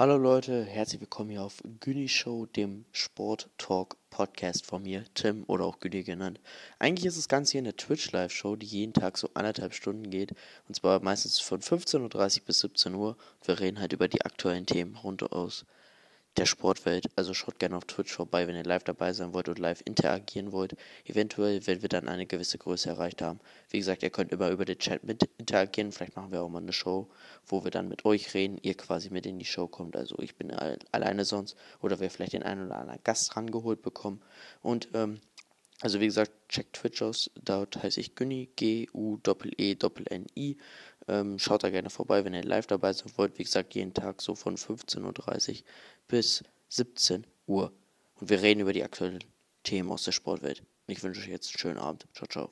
Hallo Leute, herzlich willkommen hier auf Günni Show, dem Sport Talk Podcast von mir, Tim oder auch Günni genannt. Eigentlich ist das Ganze hier eine Twitch Live Show, die jeden Tag so anderthalb Stunden geht und zwar meistens von 15.30 Uhr bis 17 Uhr. Wir reden halt über die aktuellen Themen rund aus der Sportwelt. Also schaut gerne auf Twitch vorbei, wenn ihr live dabei sein wollt und live interagieren wollt. Eventuell, wenn wir dann eine gewisse Größe erreicht haben. Wie gesagt, ihr könnt immer über den Chat mit interagieren. Vielleicht machen wir auch mal eine Show, wo wir dann mit euch reden, ihr quasi mit in die Show kommt. Also ich bin alleine sonst oder wir vielleicht den einen oder anderen Gast rangeholt bekommen. Und ähm, also wie gesagt, checkt Twitch aus, dort heiße ich Günni, G-U-E-E-N-I. Ähm, schaut da gerne vorbei, wenn ihr live dabei sein wollt. Wie gesagt, jeden Tag so von 15.30 Uhr bis 17 Uhr. Und wir reden über die aktuellen Themen aus der Sportwelt. Ich wünsche euch jetzt einen schönen Abend. Ciao, ciao.